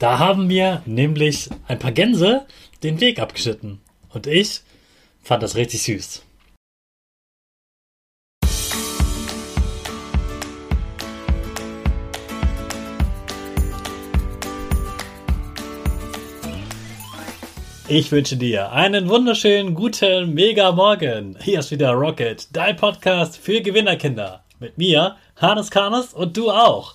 Da haben mir nämlich ein paar Gänse den Weg abgeschnitten. Und ich fand das richtig süß. Ich wünsche dir einen wunderschönen guten Mega Morgen. Hier ist wieder Rocket, dein Podcast für Gewinnerkinder. Mit mir, Hannes Karnes und du auch.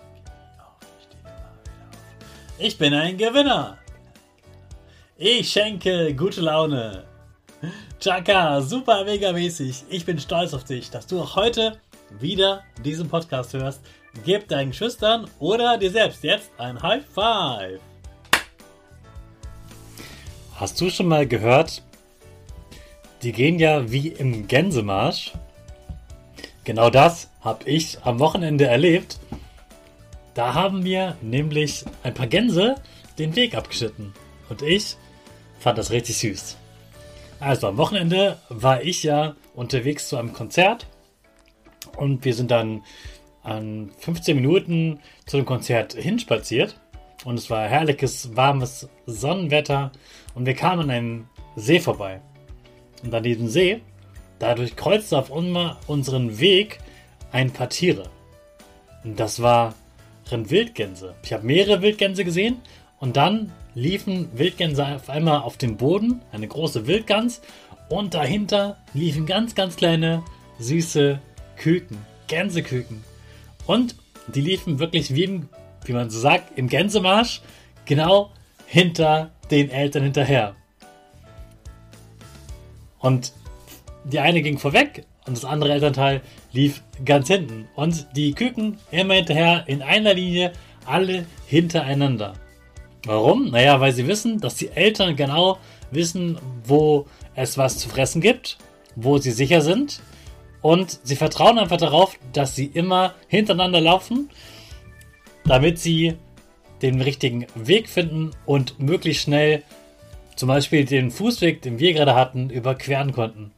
Ich bin ein Gewinner. Ich schenke gute Laune. Chaka, super mega mäßig. Ich bin stolz auf dich, dass du auch heute wieder diesen Podcast hörst. Gib deinen Schüchtern oder dir selbst jetzt ein High Five. Hast du schon mal gehört? Die gehen ja wie im Gänsemarsch. Genau das habe ich am Wochenende erlebt. Da haben mir nämlich ein paar Gänse den Weg abgeschnitten. Und ich fand das richtig süß. Also am Wochenende war ich ja unterwegs zu einem Konzert und wir sind dann an 15 Minuten zu dem Konzert hinspaziert und es war herrliches, warmes Sonnenwetter und wir kamen an einem See vorbei. Und an diesem See, dadurch kreuzte auf unseren Weg ein paar Tiere. Und das waren Wildgänse. Ich habe mehrere Wildgänse gesehen und dann liefen Wildgänse auf einmal auf dem Boden, eine große Wildgans, und dahinter liefen ganz, ganz kleine, süße Küken, Gänseküken. Und die liefen wirklich wie, im, wie man so sagt, im Gänsemarsch, genau hinter den Eltern hinterher. Und die eine ging vorweg und das andere Elternteil lief ganz hinten. Und die Küken immer hinterher in einer Linie, alle hintereinander. Warum? Naja, weil sie wissen, dass die Eltern genau wissen, wo es was zu fressen gibt, wo sie sicher sind. Und sie vertrauen einfach darauf, dass sie immer hintereinander laufen, damit sie den richtigen Weg finden und möglichst schnell zum Beispiel den Fußweg, den wir gerade hatten, überqueren konnten.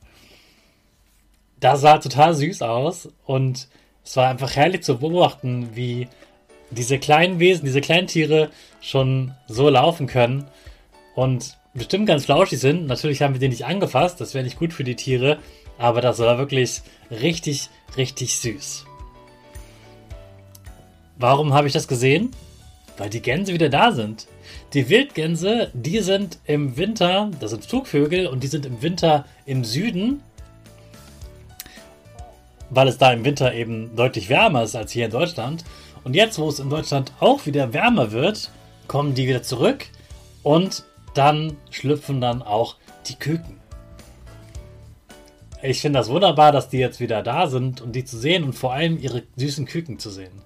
Das sah total süß aus und es war einfach herrlich zu beobachten, wie diese kleinen Wesen, diese kleinen Tiere schon so laufen können und bestimmt ganz flauschig sind. Natürlich haben wir die nicht angefasst, das wäre nicht gut für die Tiere, aber das war wirklich richtig, richtig süß. Warum habe ich das gesehen? Weil die Gänse wieder da sind. Die Wildgänse, die sind im Winter, das sind Zugvögel und die sind im Winter im Süden, weil es da im Winter eben deutlich wärmer ist als hier in Deutschland. Und jetzt, wo es in Deutschland auch wieder wärmer wird, kommen die wieder zurück und dann schlüpfen dann auch die Küken. ich finde das wunderbar, dass die jetzt wieder da sind und die zu sehen und vor allem ihre süßen Küken zu sehen.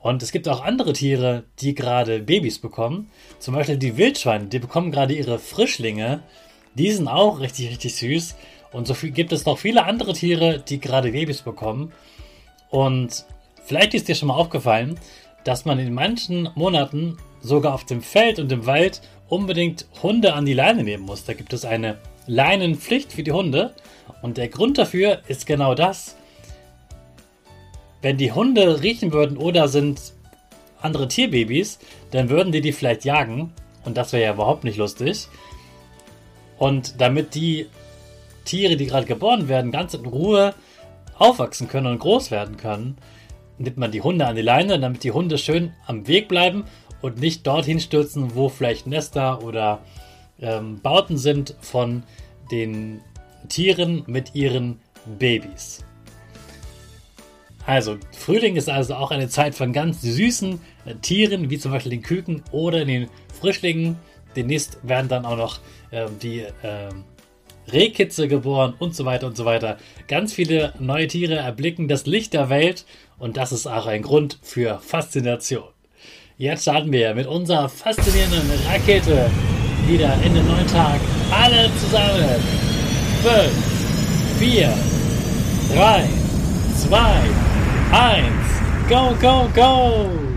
Und es gibt auch andere Tiere, die gerade Babys bekommen. Zum Beispiel die Wildschweine, die bekommen gerade ihre Frischlinge. Die sind auch richtig, richtig süß. Und so viel, gibt es noch viele andere Tiere, die gerade Babys bekommen. Und vielleicht ist dir schon mal aufgefallen, dass man in manchen Monaten sogar auf dem Feld und im Wald unbedingt Hunde an die Leine nehmen muss. Da gibt es eine Leinenpflicht für die Hunde. Und der Grund dafür ist genau das. Wenn die Hunde riechen würden oder sind andere Tierbabys, dann würden die die vielleicht jagen. Und das wäre ja überhaupt nicht lustig. Und damit die Tiere, die gerade geboren werden, ganz in Ruhe aufwachsen können und groß werden können, nimmt man die Hunde an die Leine, damit die Hunde schön am Weg bleiben und nicht dorthin stürzen, wo vielleicht Nester oder ähm, Bauten sind von den Tieren mit ihren Babys. Also, Frühling ist also auch eine Zeit von ganz süßen äh, Tieren, wie zum Beispiel den Küken oder den Frischlingen. Demnächst werden dann auch noch äh, die äh, Rehkitze geboren und so weiter und so weiter. Ganz viele neue Tiere erblicken das Licht der Welt und das ist auch ein Grund für Faszination. Jetzt starten wir mit unserer faszinierenden Rakete wieder in den neuen Tag. Alle zusammen. 5, 4, 3, 2, 1. Go, go, go!